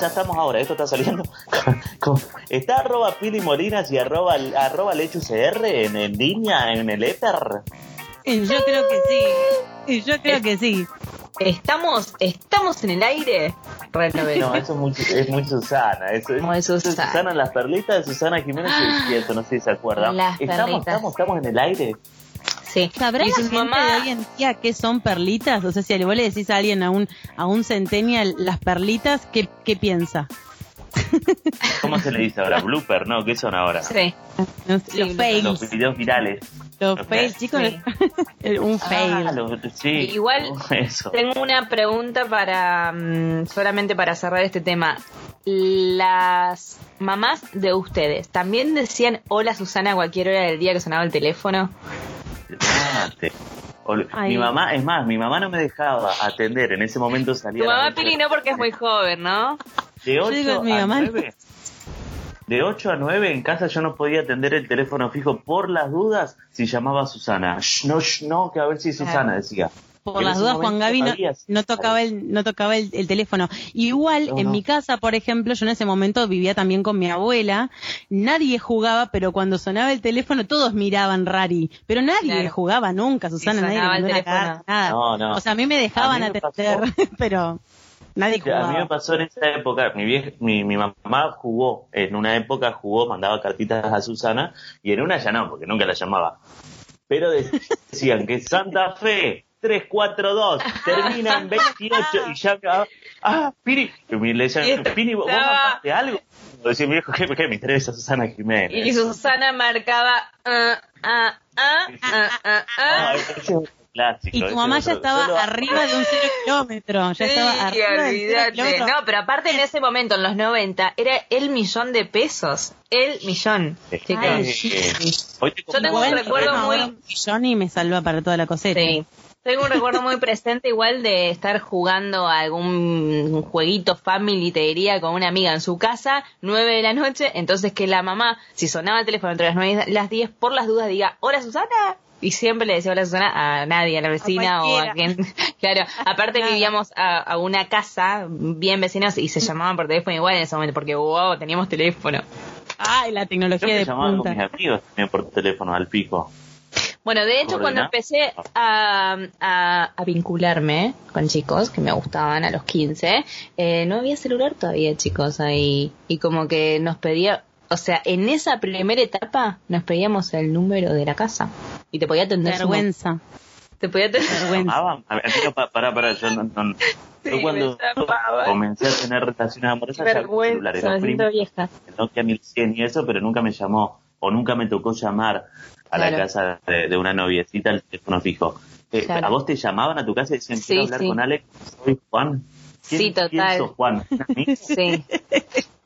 ya estamos ahora, esto está saliendo. ¿Está arroba Pili Molinas y arroba, arroba LechuCR en, en línea, en el éter? Yo creo que sí. Yo creo que sí. Estamos, estamos en el aire. No, eso es muy, es muy Susana. Eso es, Muy Susana. Susana, las perlitas de Susana Jiménez y eso, no sé si se acuerdan. Las Estamos, perlitas. estamos, estamos en el aire. Sí. ¿Sabrá Y la su gente mamá- de hoy en día qué son perlitas? O sea, si vos le decís a alguien, a un, a un centennial, las perlitas, ¿qué, qué piensa? ¿Cómo se le dice ahora? Blooper, ¿no? ¿Qué son ahora? Sí. No sé, Sí, los los fails. Los videos virales. Los los fails, fails. chicos. Sí. un Ah, fail. los- sí. Igual Eso. Tengo una pregunta para mm, solamente para cerrar este tema. Las mamás de ustedes también decían hola Susana a cualquier hora del día que sonaba el teléfono. Mi mamá, es más, mi mamá no me dejaba atender. En ese momento salía. Tu mamá noche. Pili no porque es muy joven, ¿no? De 8 digo, mi a mamá no. 9. De 8 a 9 en casa yo no podía atender el teléfono fijo por las dudas si llamaba a Susana. Shh, no, shh, no, que a ver si Susana, decía. Por las dudas, Juan Gaby no, no tocaba el, no tocaba el, el teléfono. Igual, No, en no. mi casa, por ejemplo, yo en ese momento vivía también con mi abuela. Nadie jugaba, pero cuando sonaba el teléfono todos miraban rari. Pero nadie Claro. jugaba nunca, Susana, nadie el una nada. No, no. O sea, a mí me dejaban A mí me atender, pero nadie A mí me jugaba. pasó en esa época, mi, vieja, mi, mi mamá jugó, en una época jugó, mandaba cartitas a Susana, y en una ya no, porque nunca la llamaba. Pero decían que Santa Fe 342 termina en 28 y ya ah, ah y me le decían, Piri, ¿vos Estaba- mandaste algo? Decía mi viejo, ¿qué, qué me interesa Susana Jiménez? Y Susana marcaba ah, ah, ah, ah, ah, Ah, ah. un clásico, Y tu mamá ya estaba Solo- arriba de un cero kilómetro. Ya estaba Sí, arriba del cero olvídate. kilómetro. No, pero aparte en ese momento, en los 90, era el millón de pesos. El millón. Ay, Eh, sí. Yo tengo un recuerdo muy- un millón y me salva para toda la cosecha. Sí. Tengo un recuerdo muy presente igual de estar jugando a algún jueguito family, te diría, con una amiga en su casa, nueve de la noche, entonces que la mamá, si sonaba el teléfono entre las nueve y las diez, por las dudas diga, hola Susana, y siempre le decía hola Susana a nadie, a la vecina o a quien, claro, aparte Nada. vivíamos a, a una casa bien vecinos y se llamaban por teléfono igual en ese momento, porque wow, teníamos teléfono. Ay, la Yo tecnología me de llamaba con mis amigos también por teléfono al pico. Bueno, de hecho, cuando empecé a, a, a vincularme con chicos que me gustaban a los 15, eh, no había celular todavía, chicos, ahí. Y como que nos pedía, o sea, en esa primera etapa nos pedíamos el número de la casa. Y te podía atender. su- Vergüenza. Te podía atender. Vergüenza. llamaban. A ver, amigo, pa- pará, pará, yo no, no- Sí, yo cuando comencé a tener relaciones amorosas ya había celulares, Vergüenza, los primos, vieja. el Nokia 1100 y eso, pero nunca me llamó o nunca me tocó llamar a la casa de, de una noviecita al teléfono fijo. Eh, Claro. ¿A vos te llamaban a tu casa y decían, Sí, quiero hablar sí. con Alex? Soy Juan. ¿Quién, Sí, total. ¿Quién sos Juan? Sí.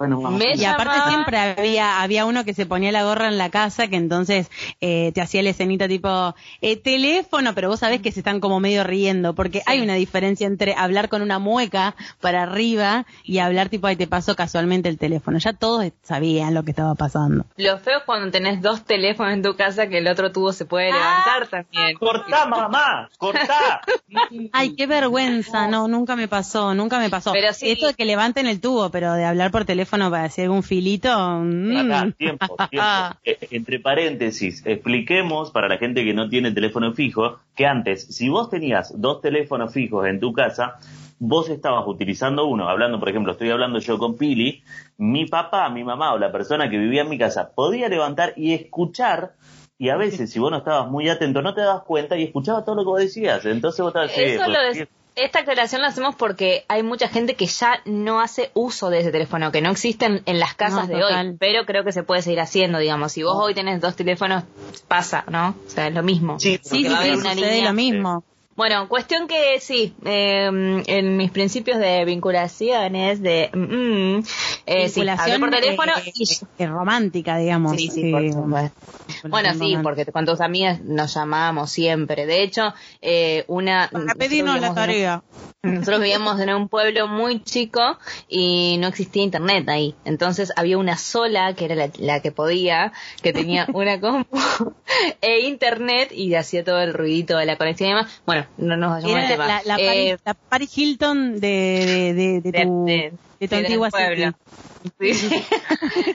Bueno, vamos. Me Y aparte llamaba- siempre había había uno que se ponía la gorra en la casa que entonces eh, te hacía la escenita tipo eh, teléfono, pero vos sabés que se están como medio riendo porque hay una diferencia entre hablar con una mueca para arriba y hablar tipo ahí te pasó casualmente el teléfono. Ya todos sabían lo que estaba pasando. Lo feo es cuando tenés dos teléfonos en tu casa que el otro tubo se puede levantar también. ¡Cortá, mamá! ¡Cortá! Ay, qué vergüenza, no, nunca me pasó, nunca me pasó. Pero sí. Esto de que levanten el tubo, pero de hablar por teléfono para hacer algún filito. mm. Acá, tiempo, tiempo. Eh, entre paréntesis, expliquemos para la gente que no tiene teléfono fijo que antes, si vos tenías dos teléfonos fijos en tu casa, vos estabas utilizando uno, hablando, por ejemplo, estoy hablando yo con Pili, mi papá, mi mamá o la persona que vivía en mi casa podía levantar y escuchar. Y a veces, si vos no estabas muy atento, no te dabas cuenta y escuchaba todo lo que vos decías. Entonces vos estabas sí, Eso pues, lo sí, des- esta aclaración la hacemos porque hay mucha gente que ya no hace uso de ese teléfono, que no existen en las casas No, de total. hoy, pero creo que se puede seguir haciendo, digamos. Si vos hoy tenés dos teléfonos, pasa, ¿no? O sea, es lo mismo. Sí, Sí, sí, sí, una línea. lo mismo. Bueno, cuestión que sí, eh, en mis principios de vinculaciones, de... mm, mm, eh, sí, hablé por teléfono eh, y... eh, romántica, digamos. Sí, sí, por supuesto. Bueno, sí, porque con tus amigas nos llamábamos siempre. De hecho, eh, una... Para pedirnos la nosotros vivíamos en un- tarea. Nosotros vivíamos en un pueblo muy chico y no existía internet ahí. Entonces había una sola, que era la, la que podía, que tenía una compu e internet y hacía todo el ruidito de la conexión y demás. Bueno, no nos vayamos al Era tema. la, la, Eh, Paris, la Paris Hilton de, de, de, de de- tu, de- tu sí, antigua pueblo. city. Sí,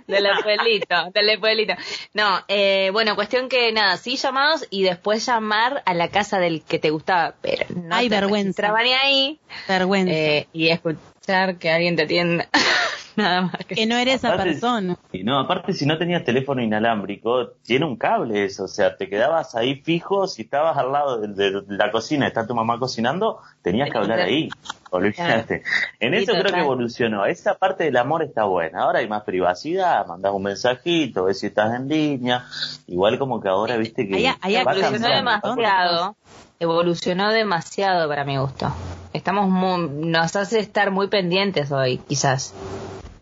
del pueblito, del pueblito. No, eh, bueno, cuestión que nada, sí llamados y después llamar a la casa del que te gustaba, pero no Ay, te vergüenza. ni ahí Vergüenza. eh, y escuchar que alguien te atienda. nada más que que no eres esa aparte- persona. Y no, aparte si no tenías teléfono inalámbrico, tiene un cable eso, o sea, te quedabas ahí fijo, si estabas al lado de, de la cocina, está tu mamá cocinando, tenías que hablar ahí, olvídate. En Sí, eso creo que evolucionó, esa parte del amor está buena, ahora hay más privacidad, mandás un mensajito, ves si estás en línea, igual como que ahora viste que Ahí- evolucionó demasiado. Evolucionó demasiado para mi gusto. Estamos muy, nos hace estar muy pendientes hoy, quizás.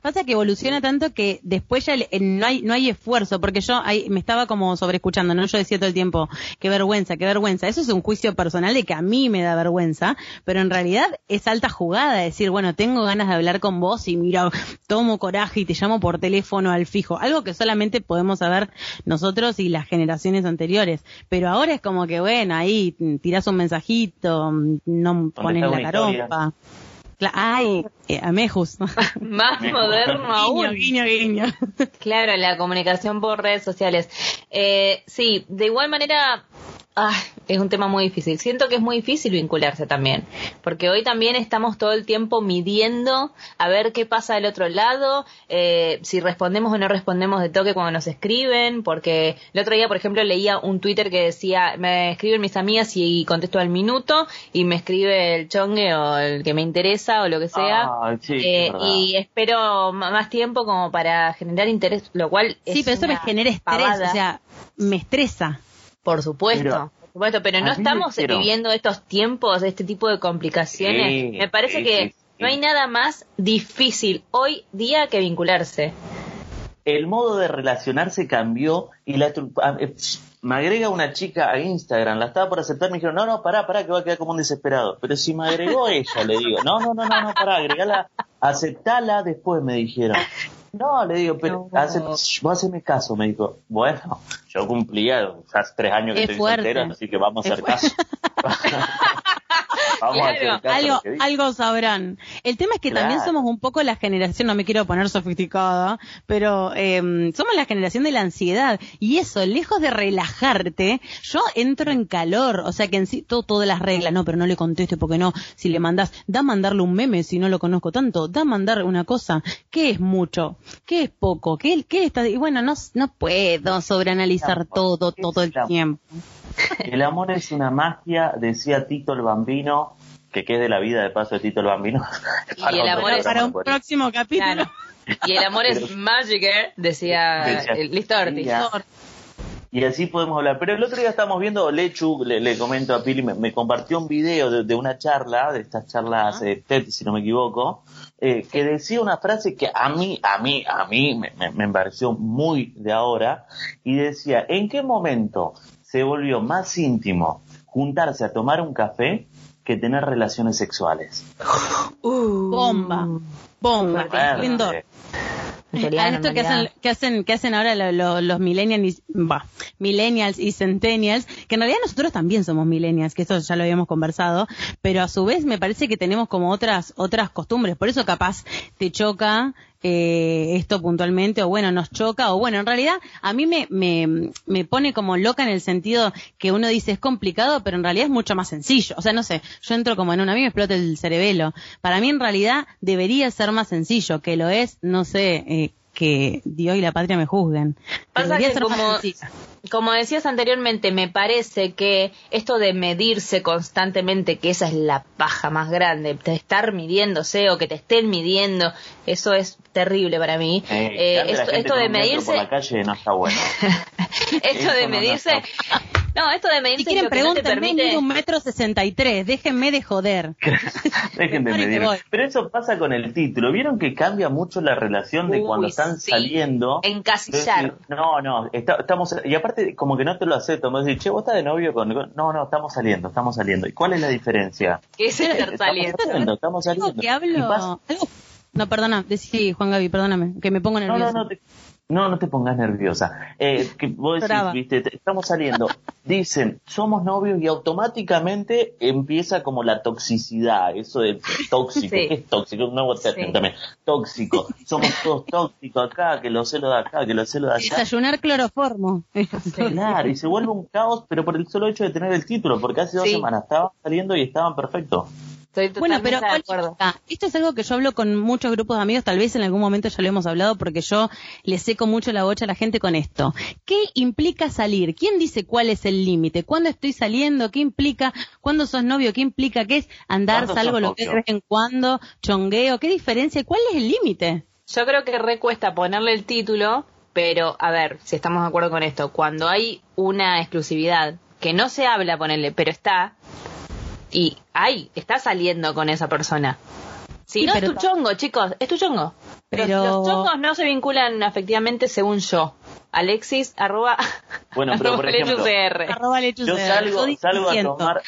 Pasa que evoluciona tanto que después ya le- eh, no hay no hay esfuerzo, porque yo ahí me estaba como sobreescuchando, ¿no? Yo decía todo el tiempo, qué vergüenza, qué vergüenza. Eso es un juicio personal de que a mí me da vergüenza, pero en realidad es alta jugada decir, bueno, tengo ganas de hablar con vos y mira, tomo coraje y te llamo por teléfono al fijo. Algo que solamente podemos saber nosotros y las generaciones anteriores. Pero ahora es como que, bueno, ahí tirás un mensajito, mm, no pones la historia. Ay, eh, amejus. Más moderno aún. guiño, guiño. Claro, la comunicación por redes sociales. Eh, sí, de igual manera, ah, es un tema muy difícil. Siento que es muy difícil vincularse también, porque hoy también estamos todo el tiempo midiendo a ver qué pasa del otro lado, eh, si respondemos o no respondemos de toque cuando nos escriben, porque el otro día, por ejemplo, leía un Twitter que decía, me escriben mis amigas y contesto al minuto, y me escribe el chongue o el que me interesa o lo que sea. Ah, sí, Eh, y espero más tiempo como para generar interés, lo cual es Sí, pero eso me genera estrés, pavada, o sea, me estresa. Por supuesto. Pero- por supuesto, pero no estamos viviendo estos tiempos, este tipo de complicaciones. Sí, me parece sí, que sí, no hay nada más difícil hoy día que vincularse. el modo de relacionarse cambió y la eh, me agrega una chica a Instagram, la estaba por aceptar, me dijeron, no, no, pará, pará, que va a quedar como un desesperado. Pero si me agregó ella, le digo, no, no, no, no, no, pará, agregala, aceptala después, me dijeron. No, le digo, pero No. hace, vos haceme caso, me dijo. Bueno, yo cumplía, hace tres años que Es estoy fuerte. soltero, así que vamos a hacer caso. Claro, algo, algo sabrán. El tema es que Claro. también somos un poco la generación, no me quiero poner sofisticada, pero eh, somos la generación de la ansiedad. Y eso, lejos de relajarte, yo entro en calor. O sea que en sí, todo, todas las reglas, no, pero no le conteste porque no. Si le mandás, da mandarle un meme si no lo conozco tanto, da mandar una cosa. ¿Qué es mucho? ¿Qué es poco? ¿Qué, qué está? Y bueno, no, no puedo sobreanalizar todo, ¿qué todo el tiempo. El amor es una magia, decía Tito el Bambino, que quede la vida de paso de Tito el Bambino. Y el amor es- Para un próximo capítulo. Claro. Y el amor es magic, ¿eh? decía Decía- el Listo Ortiz. Ya. Y así podemos hablar. Pero el otro día estábamos viendo, Lechu, le, le comento a Pili, me, me compartió un video de, de una charla, de estas charlas eh, TED, si no me equivoco, eh, que decía una frase que a mí, a mí, a mí me, me- me pareció muy de ahora, y decía, ¿en qué momento se volvió más íntimo juntarse a tomar un café que tener relaciones sexuales? Uh. Bomba. Bomba. A esto que hacen, que hacen, que hacen ahora lo- lo- los millennials, y- bah, millennials y centennials, que en realidad nosotros también somos millennials, que eso ya lo habíamos conversado, pero a su vez me parece que tenemos como otras, otras costumbres, por eso capaz te choca eh, esto puntualmente, o bueno, nos choca, o bueno, en realidad a mí me, me, me pone como loca en el sentido que uno dice es complicado, pero en realidad es mucho más sencillo. O sea, no sé, yo entro como en una, a mí me explota el cerebelo. Para mí en realidad debería ser más sencillo, que lo es, no sé, eh, que Dios y la patria me juzguen. Pasa que como, como decías anteriormente, me parece que esto de medirse constantemente, que esa es la paja más grande, de estar midiéndose o que te estén midiendo, eso es terrible para mí. Eh, Eh, esto, gente esto con de medirse, por la calle no está bueno. esto de medirse, no, esto de medirse Si quieren que no te pregúntenme, permite. un metro sesenta y tres, déjenme de joder. Dejen de medir. Pero eso pasa con el título. ¿Vieron que cambia mucho la relación de Uy, cuando están sí. saliendo? Encasillar. No, no, está- estamos, y aparte como que no te lo acepto, me decís, che, vos estás de novio con, con-". no, no, estamos saliendo, estamos saliendo. ¿Y cuál es la diferencia? que es estar Estamos saliendo. saliendo, estamos saliendo. que Y hablo... No, perdona, decí Juan Gaby, perdóname, que me pongo no, nerviosa. no, no, te, No, no te pongas nerviosa. Eh, que vos decís, viste, te- estamos saliendo. Dicen, somos novios y automáticamente empieza como la toxicidad, eso de tóxico. Sí. ¿Qué es tóxico? Un nuevo término Sí. también. Tóxico. Somos todos tóxicos acá, que los celos de acá, que los celos de allá. Desayunar cloroformo. Claro, y se vuelve un caos, pero por el solo hecho de tener el título, porque hace dos Sí. semanas estaban saliendo y estaban perfectos. Estoy Bueno, pero de acuerdo. esto es algo que yo hablo con muchos grupos de amigos, tal vez en algún momento ya lo hemos hablado porque yo le seco mucho la bocha a la gente con esto. ¿Qué implica salir? ¿Quién dice cuál es el límite? ¿Cuándo estoy saliendo? ¿Qué implica? ¿Cuándo sos novio? ¿Qué implica? ¿Qué es andar, ¿Cuándo salgo lo que es de vez en cuando? ¿Chongueo? ¿Qué diferencia? ¿Cuál es el límite? Yo creo que recuesta ponerle el título, pero a ver, si estamos de acuerdo con esto, cuando hay una exclusividad que no se habla, ponerle, pero está, y ay, está saliendo con esa persona. Si Sí, no pero es tu chongo, chicos, es tu chongo. Pero los chongos no se vinculan afectivamente según yo. Alexis, arroba, Bueno, pero por ejemplo. Arroba Yo salgo- salgo a tomar-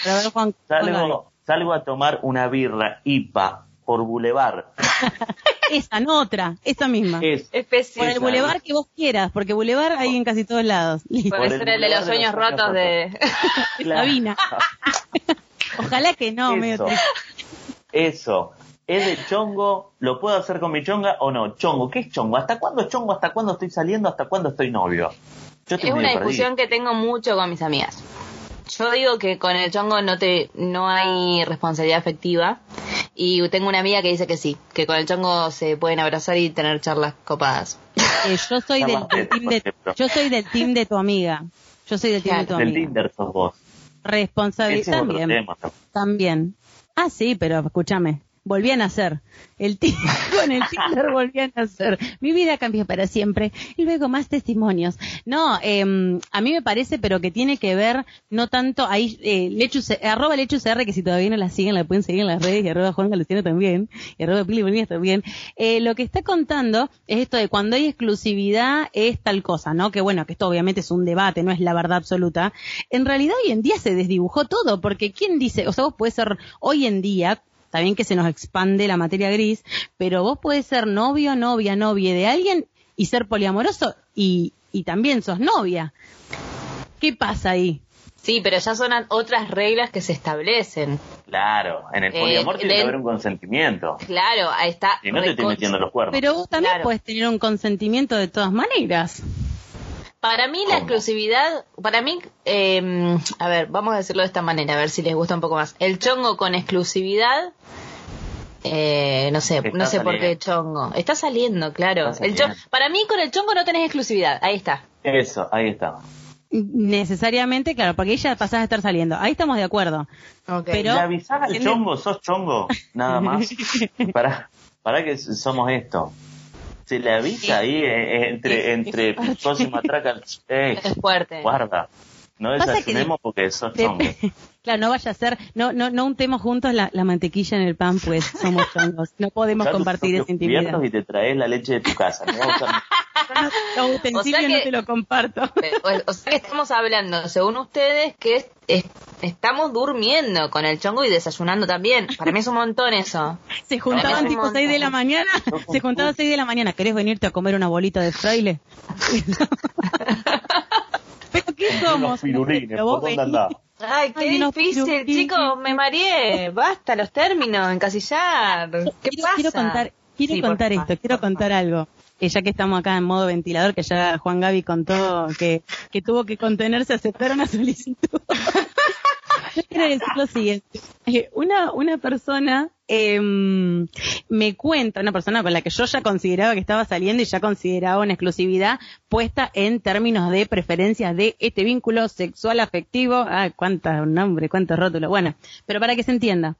salgo, salgo a tomar una birra IPA por Boulevard. Esa, no otra, esa misma. Es. Por el esa. bulevar que vos quieras, porque bulevar hay en casi todos lados. Puede el ser el de los de sueños rotos de... Claro. Sabina. Ojalá que no, medio Eso. ¿Es de chongo? ¿Lo puedo hacer con mi chonga o no? Chongo, ¿qué es chongo? ¿Hasta cuándo es chongo? ¿Hasta cuándo estoy saliendo? ¿Hasta cuándo estoy novio? Yo estoy Es una discusión que tengo mucho con mis amigas. Yo digo que con el chongo no te no hay responsabilidad afectiva y tengo una amiga que dice que sí, que con el chongo se pueden abrazar y tener charlas copadas. Eh, yo soy del, del team de, yo soy del team de tu amiga. Yo soy del team de tu Del amiga. Tinder sos vos. Responsabilidad tema. También. Ah, sí, pero escúchame. Volví a nacer. El con el Tinder volví a nacer. Mi vida cambió para siempre. Y luego más testimonios. No, eh, a mí me parece, pero que tiene que ver, no tanto, ahí, eh, Lechus, arroba LechusR, que si todavía no la siguen, la pueden seguir en las redes, y arroba Juan Galuciano también, y arroba Pili Bolívar también. Eh, lo que está contando es esto de cuando hay exclusividad es tal cosa, ¿no? Que bueno, que esto obviamente es un debate, no es la verdad absoluta. En realidad hoy en día se desdibujó todo, porque ¿quién dice? O sea, vos puedes ser hoy en día, Está bien que se nos expande la materia gris, pero vos puedes ser novio, novia, novia de alguien y ser poliamoroso y, y también sos novia. ¿Qué pasa ahí? Sí, pero ya son a- otras reglas que se establecen. Claro, en el Eh, poliamor tiene de- que haber un consentimiento. Claro, ahí está. Y no te estoy metiendo los cuernos. Pero vos también Claro. puedes tener un consentimiento de todas maneras. Para mí la ¿Cómo? exclusividad, para mí, eh, a ver, vamos a decirlo de esta manera, a ver si les gusta un poco más. El chongo con exclusividad, eh, no sé, Está no sé por qué chongo. Está saliendo, claro. Está El cho- saliendo. para mí con el chongo no tenés exclusividad, ahí está. Eso, ahí está. Necesariamente, claro, porque ella pasás a estar saliendo. Ahí estamos de acuerdo. Pero- ¿Le avisás al chongo? ¿Sos chongo? Nada más. para, para que somos esto. Se le avisa ahí eh, eh, entre, entre y matraca. Eh, Es fuerte. guarda. No desayunemos porque sos De- chongo. claro, no vaya a ser, no, no, no untemos juntos la, la mantequilla en el pan, pues somos chongos. No podemos compartir esa intimidad. y te traes la leche de tu casa. No vas a usar- Los utensilios O sea no que- te lo comparto. O, o sea que estamos hablando, según ustedes, que es- es- estamos durmiendo con el chongo y desayunando también. Para mí es un montón eso. Se juntaban un tipo montón. 6 de la mañana, se juntaban 6 de la mañana. ¿Querés venirte a comer una bolita de fraile? ¿Pero qué somos? Pirulines, ¿por dónde venís. andás? Ay, qué Ay, difícil, chicos, me mareé. Basta los términos, encasillar. ¿Qué quiero, pasa? quiero contar, quiero Sí, contar esto, quiero contar algo. Eh, ya que estamos acá en modo ventilador, que ya Juan Gaby contó que, que tuvo que contenerse a aceptar una solicitud. Yo quiero decir lo siguiente. Eh, una, una persona eh, me cuenta, una persona con la que yo ya consideraba que estaba saliendo y ya consideraba una exclusividad puesta en términos de preferencias de este vínculo sexual afectivo. Ah, cuánta nombre, cuánto rótulo. Bueno, pero para que se entienda.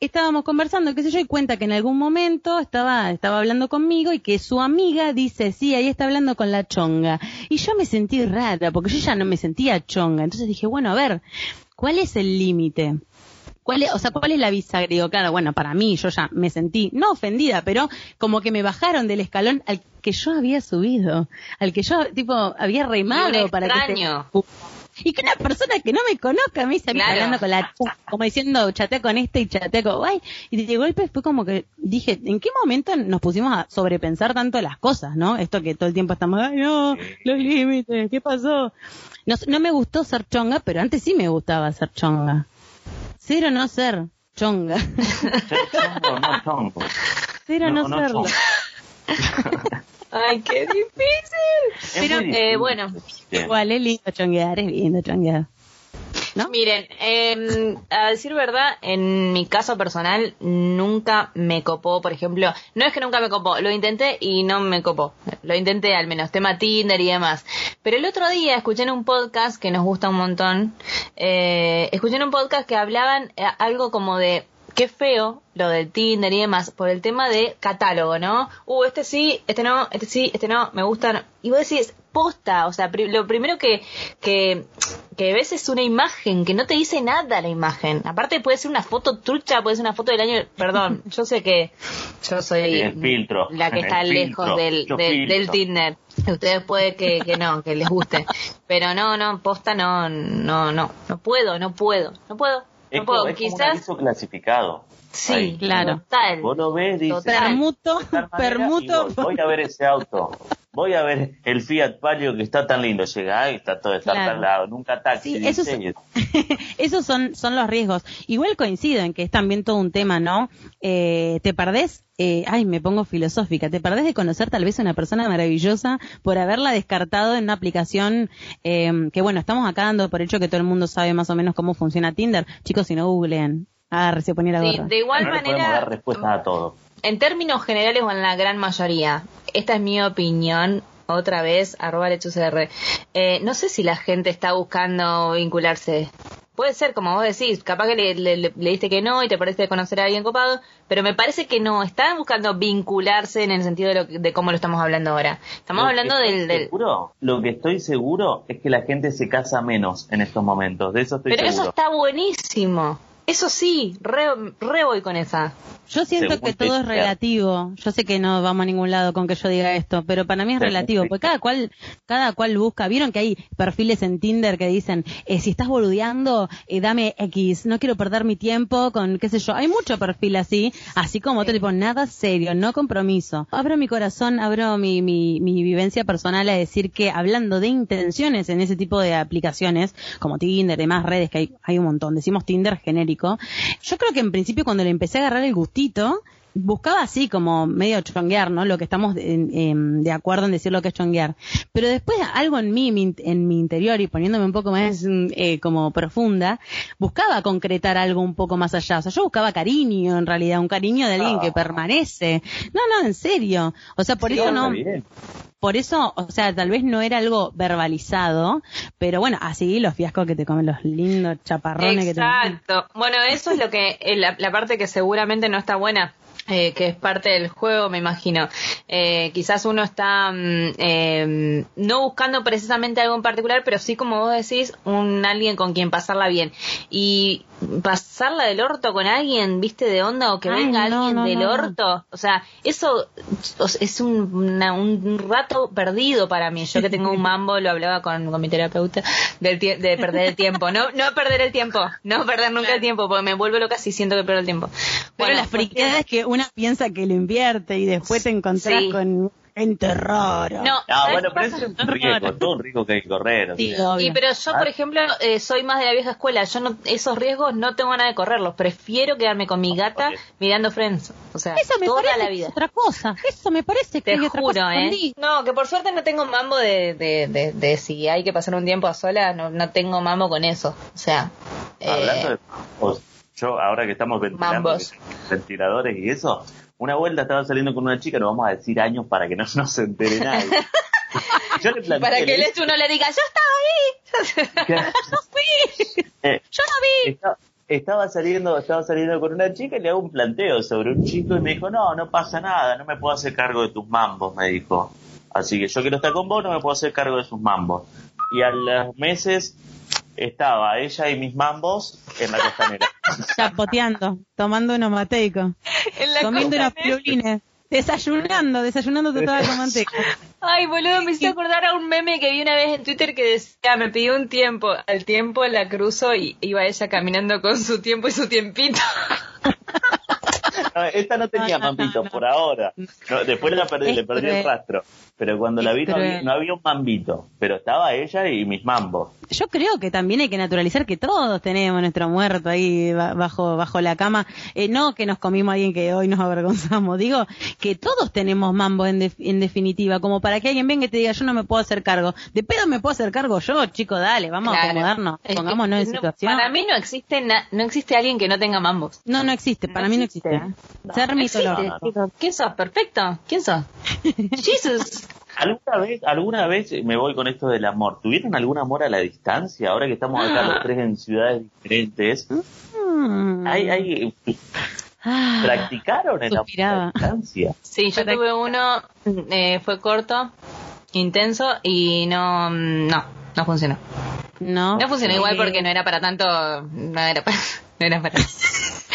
Estábamos conversando, qué sé yo, y cuenta que en algún momento estaba, estaba hablando conmigo y que su amiga dice, sí, ahí está hablando con la chonga. Y yo me sentí rara, porque yo ya no me sentía chonga. Entonces dije, bueno, a ver, ¿cuál es el límite? ¿Cuál es, o sea, cuál es la bisagra? Digo, claro, bueno, para mí yo ya me sentí, no ofendida, pero como que me bajaron del escalón al que yo había subido, al que yo, tipo, había remado para que y que una persona que no me conozca me dice, claro. hablando con la como diciendo, chatea con este y chatea con, guay. Y de golpe fue como que dije, ¿en qué momento nos pusimos a sobrepensar tanto las cosas, no? Esto que todo el tiempo estamos, ay no, los límites, ¿qué pasó? No, no me gustó ser chonga, pero antes sí me gustaba ser chonga. Ser o no ser chonga. Ser chongo, no chongo. Ser o no, serlo. Ay, qué difícil. Pero, eh, bueno. Igual es lindo chonguear, es lindo chonguear. ¿No? Miren, eh, a decir verdad, en mi caso personal nunca me copó, por ejemplo, no es que nunca me copó, lo intenté y no me copó, lo intenté al menos, tema Tinder y demás. Pero el otro día escuché en un podcast que nos gusta un montón, eh, escuché en un podcast que hablaban eh, algo como de qué feo lo del Tinder y demás por el tema de catálogo, ¿no? Uh, este sí, este no, este sí, este no, me gustan. Y vos decís, posta, o sea, lo primero que, que, que ves es una imagen, que no te dice nada la imagen. Aparte puede ser una foto trucha, puede ser una foto del año, perdón, yo sé que yo soy el filtro, la que está lejos del, del, Tinder. Ustedes puede que, que no, que les guste. Pero no, no, posta no, no, no, no puedo, no puedo, no puedo. Es, como, es quizás... un clasificado. Sí, claro. Total. Vos lo ves, dices, permuto, permuto. Voy, a ver ese auto. Voy a ver el Fiat Palio que está tan lindo. Llega y está todo está claro. lado. Nunca taxi. Sí, esos, esos son, son los riesgos. Igual coincido en que es también todo un tema, ¿no? Eh, te perdés eh, ay, me pongo filosófica, te perdés de conocer tal vez a una persona maravillosa por haberla descartado en una aplicación eh, que, bueno, estamos acá dando por hecho que todo el mundo sabe más o menos cómo funciona Tinder. Chicos, si no googleen. Ah, se ponía la sí, de igual no manera. dar respuesta a todo. En términos generales o en la gran mayoría, esta es mi opinión. Otra vez, arroba lechusr. Eh, no sé si la gente está buscando vincularse puede ser, como vos decís, capaz que le, le, diste que no y te parece conocer a alguien copado, pero me parece que no, están buscando vincularse en el sentido de, lo, de cómo lo estamos hablando ahora. Estamos hablando del, del... Seguro, lo que estoy seguro es que la gente se casa menos en estos momentos, de eso estoy pero seguro. Pero eso está buenísimo. Eso sí, re, re voy con esa. Yo siento que todo es relativo. Yo sé que no vamos a ningún lado con que yo diga esto, pero para mí es relativo, porque cada cual, cada cual busca. Vieron que hay perfiles en Tinder que dicen, eh, si estás boludeando, eh, dame X, no quiero perder mi tiempo con qué sé yo. Hay mucho perfil así, así como otro tipo, nada serio, no compromiso. Abro mi corazón, abro mi, mi, mi vivencia personal a decir que hablando de intenciones en ese tipo de aplicaciones, como Tinder, demás redes que hay, hay un montón, decimos Tinder genérico yo creo que en principio cuando le empecé a agarrar el gustito, buscaba así como medio chonguear, ¿no? Lo que estamos de, acuerdo en decir lo que es chonguear. Pero después algo en mí, en mi interior y poniéndome un poco más eh, como profunda, buscaba concretar algo un poco más allá. O sea, yo buscaba cariño en realidad, un cariño de alguien que ah. permanece. No, no, en serio. O sea, por eso no por eso, o sea, tal vez no era algo verbalizado, pero bueno, así los fiascos que te comen los lindos chaparrones que te Exacto. Bueno, eso es lo que, eh, la, parte que seguramente no está buena. Eh, que es parte del juego, me imagino. Eh, quizás uno está mm, eh, no buscando precisamente algo en particular, pero sí, como vos decís, un alguien con quien pasarla bien. Y pasarla del orto con alguien, viste, de onda, o que venga alguien del orto, o sea, eso es un, un, rato perdido para mí. Yo que tengo un mambo, lo hablaba con, con mi terapeuta, del de perder el tiempo. No, no perder el tiempo, no perder nunca el tiempo, porque me vuelvo loca si siento que pierdo el tiempo. Pero las friqueadas es que una piensa que lo invierte y después te encontrás con gente rara. No, ah, bueno, pero es un riesgo, todo un riesgo que hay que correr. Sí, y pero yo, por ah. ejemplo, eh, soy más de la vieja escuela. Yo no, esos riesgos no tengo ganas de correrlos. Prefiero quedarme con mi gata mirando Friends. O sea, Eso me toda parece la vida. otra cosa. Eso me parece que Te hay otra juro, cosa. ¿eh? No, que por suerte no tengo mambo de, de, de, de, si hay que pasar un tiempo a sola, no, no tengo mambo con eso. O sea, Hablando eh, de, yo ahora que estamos ventilando Mambos. ventiladores y eso, una vuelta estaba saliendo con una chica, no vamos a decir años para que no, no se entere nadie. Yo le planteé, para que el uno le diga, yo estaba ahí. Yo fui. eh, Yo lo vi. esta- estaba saliendo, estaba saliendo con una chica y le hago un planteo sobre un chico y me dijo, no, no pasa nada, no me puedo hacer cargo de tus mambos, me dijo. Así que yo quiero estar con vos, no me puedo hacer cargo de sus mambos. Y a los meses estaba ella y mis mambos en la costanera. Chapoteando, tomando unos mateicos, comiendo unos de- piolines, desayunando, desayunando toda con manteca. Ay, boludo, me hizo acordar a un meme que vi una vez en Twitter que decía, me pidió un tiempo, al tiempo la cruzo y iba ella caminando con su tiempo y su tiempito. No, esta no tenía No, no, no, mambito no. por ahora. No, después la perdí, Es le perdí el rastro. Pero cuando la vi no había, no había un mambito. Pero estaba ella y mis mambos. Yo creo que también hay que naturalizar que todos tenemos nuestro muerto ahí ba- bajo bajo la cama. Eh, no que nos comimos a alguien que hoy nos avergonzamos. Digo que todos tenemos mambo en, def- en definitiva. Como para que alguien venga y te diga, yo no me puedo hacer cargo. De pedo me puedo hacer cargo yo, chico, dale, vamos a acomodarnos. Es que Pongámonos en no- situación. Para mí no existe na- no existe alguien que no tenga mambos. No, no existe. Para No mí no existe. Ser No. ¿Quién sos? Perfecto. ¿Quién sos? Jesus. ¿Alguna vez, alguna vez me voy con esto del amor? ¿Tuvieron algún amor a la distancia? Ahora que estamos acá los tres en ciudades diferentes. Mm. ¿Hay, hay, Ah. ¿Practicaron el amor a la distancia? Sí, yo Para- tuve uno, eh, fue corto, intenso y no, no, no funcionó. No. No funcionó igual porque no era para tanto, no era para, no era para.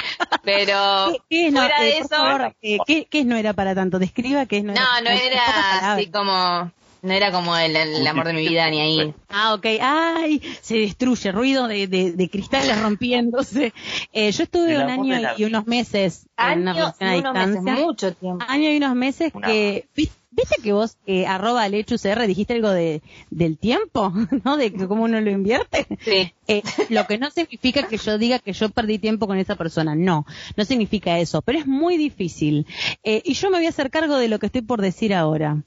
Pero ¿Qué, qué es no, fuera eh, de eso, favor, eh, ¿qué, qué es no era para tanto? Describa qué es no, no, no Hay pocas era así como, no era como el, el amor de mi vida ni ahí. Ah, ok. Ay, se destruye, ruido de, de, de cristales rompiéndose. Eh, yo estuve un año la- y unos meses en una Años relación a y unos meses, distancia. mucho tiempo. Año y unos meses Una que... vi- ¿Viste que vos, eh, arroba lechusr, dijiste algo de, del tiempo? ¿No? De que cómo uno lo invierte. Sí. Eh, lo que no significa que yo diga que yo perdí tiempo con esa persona, no, no significa eso, pero es muy difícil. Eh, y yo me voy a hacer cargo de lo que estoy por decir ahora.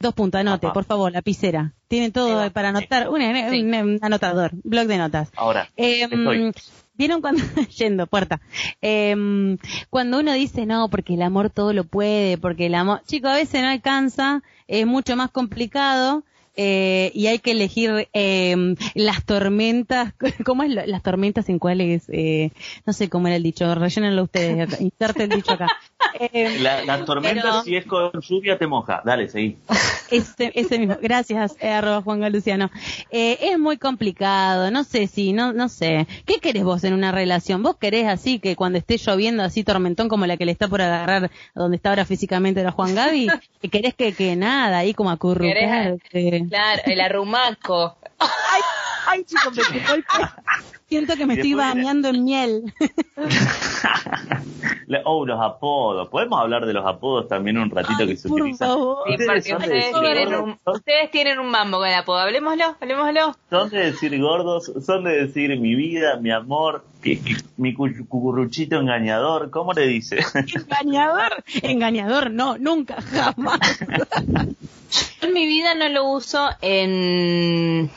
Dos puntos, anote, por favor, lapicera. Tiene todo para anotar, un- un anotador, blog de notas. Ahora, Eh, estoy. ¿Vieron cuando, yendo, puerta, eh, cuando uno dice no, porque el amor todo lo puede, porque el amor, chico, a veces no alcanza, es mucho más complicado, eh, y hay que elegir eh, las tormentas, ¿cómo es lo- las tormentas en cuáles? Eh, no sé cómo era el dicho, rellénenlo ustedes, inserte el dicho acá. Eh, La, la tormenta, pero- si es con lluvia, te moja. Dale, seguí. ese, ese mismo, gracias, eh, arroba Juan Galuciano. Eh, es muy complicado, no sé si, no, no sé. ¿Qué querés vos en una relación? ¿Vos querés así que cuando esté lloviendo así tormentón como la que le está por agarrar donde está ahora físicamente la Juan Gaby? ¿Que ¿Querés que, que nada, ahí como acurrucarte? Claro, el arrumaco. Ay, ay, chico, me el. Siento que me estoy bañando en miel. Oh, los apodos. ¿Podemos hablar de los apodos también un ratito Ay, que se por utilizan? Sí, Ustedes tienen, un, son- ustedes tienen un mambo con el apodo. Hablemoslo, hablemoslo. Son de decir gordos, son de decir mi vida, mi amor, que- que- mi cu- cucuruchito engañador. ¿Cómo le dice? Engañador, engañador, no, nunca, jamás. En mi vida no lo uso en,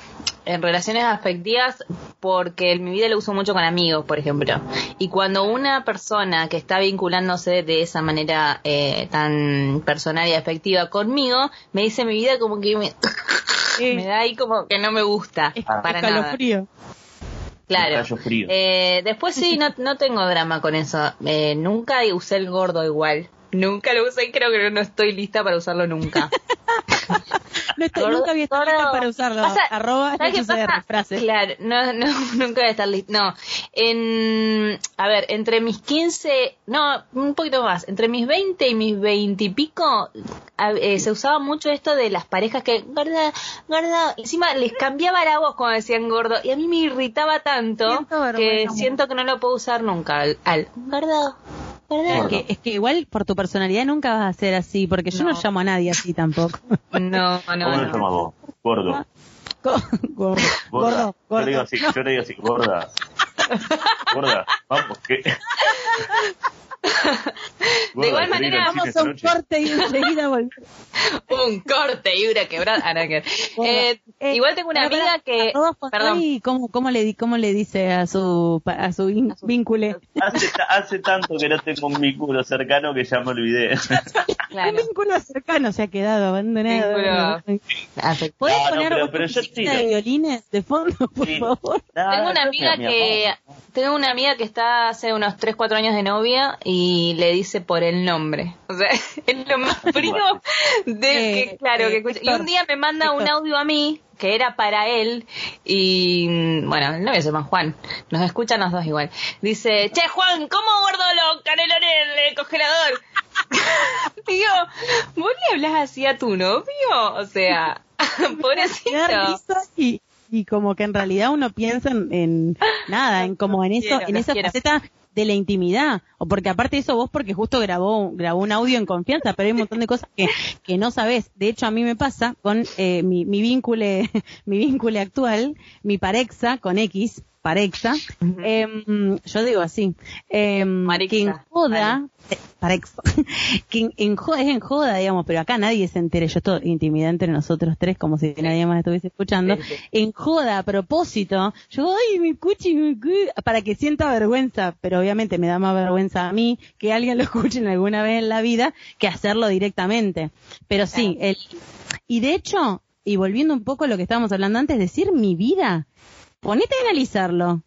en relaciones afectivas porque en mi vida lo uso mucho con amigos, por ejemplo. Y cuando una persona que está vinculándose de esa manera eh, tan personal y afectiva conmigo, me dice mi vida como que me, me da ahí como que no me gusta. Es- para nada. escalofrío. Claro. Frío. Eh, después sí, no, no tengo drama con eso. Eh, nunca usé el gordo igual. Nunca lo usé y creo que no estoy lista para usarlo nunca. No Gordo- nunca había estado gordo. lista para usarlo. Pasa- Arroba ¿sabes qué HCR, frase. Claro, no, no, nunca voy a estar lista. No, en, a ver, entre mis 15, no, un poquito más, entre mis 20 y mis 20 y pico, eh, se usaba mucho esto de las parejas que, gorda, gorda, encima les cambiaba la voz cuando decían gordo, y a mí me irritaba tanto Siento que siento que no lo puedo usar nunca al, al gordo, gordo. Es que, es que igual por tu personalidad nunca vas a ser así, porque yo no, No. llamo a nadie así tampoco. No, no, ¿Cómo lo no. llamas vos? Gordo. gordo, Gorda. gordo, Yo le digo gordo. así, yo le digo así, gorda. Gorda, vamos, que... De igual manera, Vamos a un noche. corte y enseguida volvemos. un corte y una quebrada. Ah, no, que- eh, Eh, igual tengo una amiga que, perdón, Gaby, ¿cómo, cómo, le, di- ¿Cómo le dice a su, a su vínculo? Hace, ta- hace tanto que no tengo un vínculo cercano que ya me olvidé. claro, Un vínculo cercano se ha quedado abandonado. Vínculo- ¿Puedes No, no, poner pero- de violines de fondo, por Sí. favor? No, Tengo una amiga mi que tengo una amiga que está hace unos 3, 4 años de novia y le dice por el nombre. O sea, es lo más frío de Eh, que claro eh, que escucha. Y un día me manda un audio a mí que era para él y mm, bueno, el novio se llama Juan, nos escuchan los dos igual. Dice, che Juan, ¿cómo guardo los canelones en el congelador? Digo, ¿vos le hablas así a tu novio? O sea, pobrecito. Y, y como que en realidad uno piensa en, nada, en como en eso, en esa faceta de la intimidad, o porque aparte de eso vos porque justo grabó, grabó un audio en confianza, pero hay un montón de cosas que, que no sabes. De hecho, a mí me pasa con eh, mi, mi vínculo, mi vínculo actual, mi pareja con X, parexa, em, yo digo así, eh, que en joda, eh, parexa, que en, joda es en joda, digamos, pero acá nadie se entere, yo estoy intimidad entre nosotros tres, como si nadie más estuviese escuchando, en joda a propósito, yo, ay, mi cuchi, mi para que sienta vergüenza, pero obviamente me da más vergüenza a mí que alguien lo escuche alguna vez en la vida que hacerlo directamente. Pero sí, el, y de hecho, y volviendo un poco a lo que estábamos hablando antes, decir mi vida, ponete a analizarlo.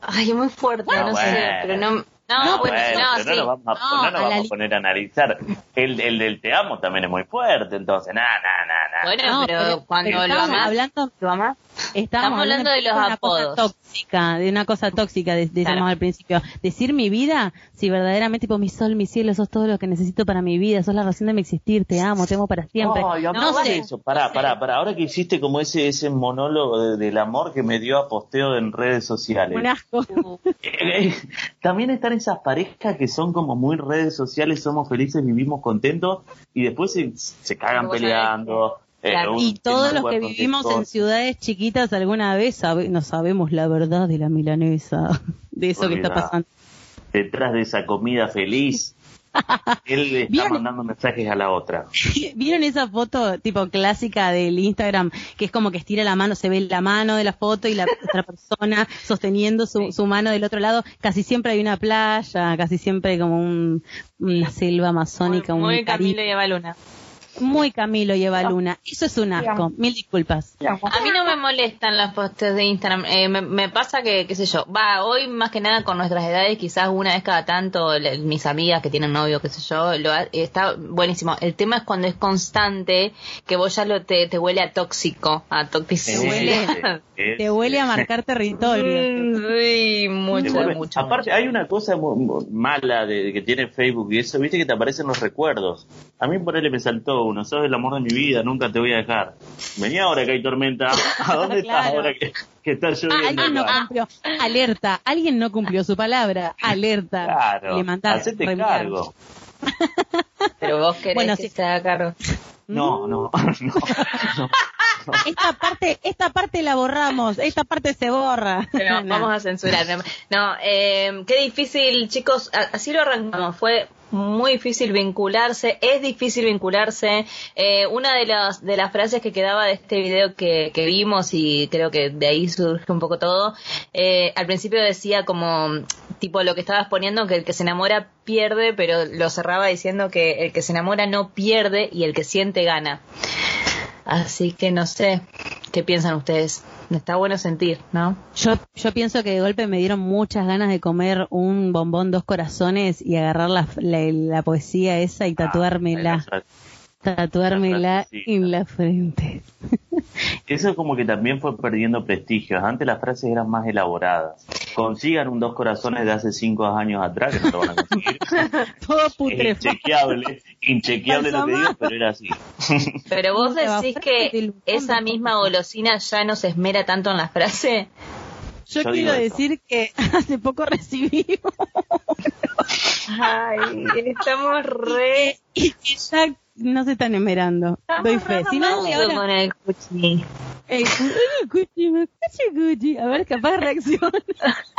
Ay, es muy fuerte, no, sé, pero no, no, bueno, no, no, lo vamos a, no nos vamos a poner a analizar. El, el del te amo también es muy fuerte, entonces, nada, nada, nada. Bueno, pero, cuando lo amas, hablando, ¿lo amas? Estamos, hablando de los de una Cosa tóxica, de una cosa tóxica, decíamos al principio. Decir mi vida, si verdaderamente, tipo, mi sol, mi cielo, sos todo lo que necesito para mi vida, sos la razón de mi existir, te amo, te amo para siempre. no, sé. Eso, pará, pará, pará. Ahora que hiciste como ese, ese monólogo del amor que me dio a posteo en redes sociales. Un asco. Eh, eh, también están esas parejas que son como muy redes sociales, somos felices, vivimos contentos y después se, se cagan peleando. Eh, y todos los que vivimos en ciudades chiquitas alguna vez no sabemos la verdad de la milanesa, de eso que está pasando. Detrás de esa comida feliz, él le está mandando mensajes a la otra. ¿Vieron esa foto tipo clásica del Instagram que es como que estira la mano, se ve la mano de la foto y la otra persona sosteniendo su, su mano del otro lado? Casi siempre hay una playa, casi siempre como un, una selva amazónica. Muy, muy y Eva Luna muy Camilo y Eva Luna. Eso es un asco. Mil disculpas. A mí no me molestan las postes de Instagram. Eh, me, pasa que, qué sé yo, va, hoy más que nada con nuestras edades, quizás una vez cada tanto, mis amigas que tienen novio, qué sé yo, lo, está buenísimo. El tema es cuando es constante, que vos ya lo te, te huele a tóxico, a toxicidad. Te huele, te huele a marcar territorio. Sí, mucho, mucho. Aparte, hay una cosa mala de, que tiene Facebook y eso, viste que te aparecen los recuerdos. A mí por él me saltó uno, sos el amor de mi vida, nunca te voy a dejar. Venía ahora que hay tormenta, ¿a dónde estás ahora que, está lloviendo? Ah, alguien no cumplió, alerta, alguien no cumplió su palabra, alerta. Claro, Le hacete cargo. Pero vos querés bueno, que se haga cargo. No, no, no, Esta parte, esta parte la borramos, esta parte se borra. Pero vamos a censurar. No, eh, qué difícil, chicos. Así lo arrancamos. Fue muy difícil vincularse, es difícil vincularse. Eh, una de las, de las frases que quedaba de este video que, que vimos y creo que de ahí surge un poco todo, eh, al principio decía como tipo lo que estabas poniendo, que el que se enamora pierde, pero lo cerraba diciendo que el que se enamora no pierde y el que siente gana. Así que no sé, ¿qué piensan ustedes? Está bueno sentir, ¿no? Yo, yo pienso que de golpe me dieron muchas ganas de comer un bombón dos corazones y agarrar la, la, poesía esa y ah, tatuármela. tatuármela en la frente. Eso como que también fue perdiendo prestigio. Antes las frases eran más elaboradas. Consigan un dos corazones de hace cinco años atrás, que no lo van a conseguir. Todo putre. Inchequeable, inchequeable lo que digo, pero era así. Pero vos decís que esa misma golosina ya no se esmera tanto en la frase. Yo, quiero decir que hace poco recibí. Ay, estamos re. Ya no se están emerando. Doy fe. Si no, ahora... con el cuchi. El cuchi, me cuchi. A ver, capaz reacciona.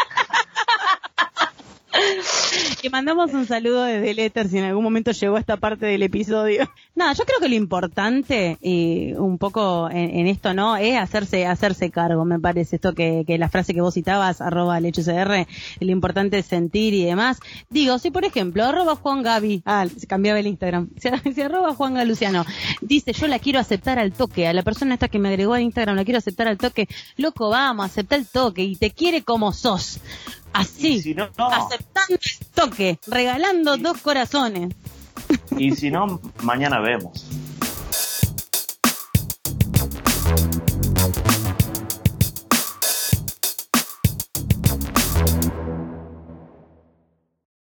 que mandamos un saludo desde Letter si en algún momento llegó a esta parte del episodio. Nada, yo creo que lo importante, y un poco en, esto, ¿no? Es hacerse, hacerse cargo, me parece. Esto que, que la frase que vos citabas, arroba el HCR, lo importante es sentir y demás. Digo, si por ejemplo, arroba Juan Gaby, ah, se cambiaba el Instagram, si, arroba Juan Luciano, dice, yo la quiero aceptar al toque, a la persona esta que me agregó a Instagram la quiero aceptar al toque, loco, vamos, acepta el toque y te quiere como sos. Así, aceptando el toque, regalando dos corazones. Y si no, mañana vemos.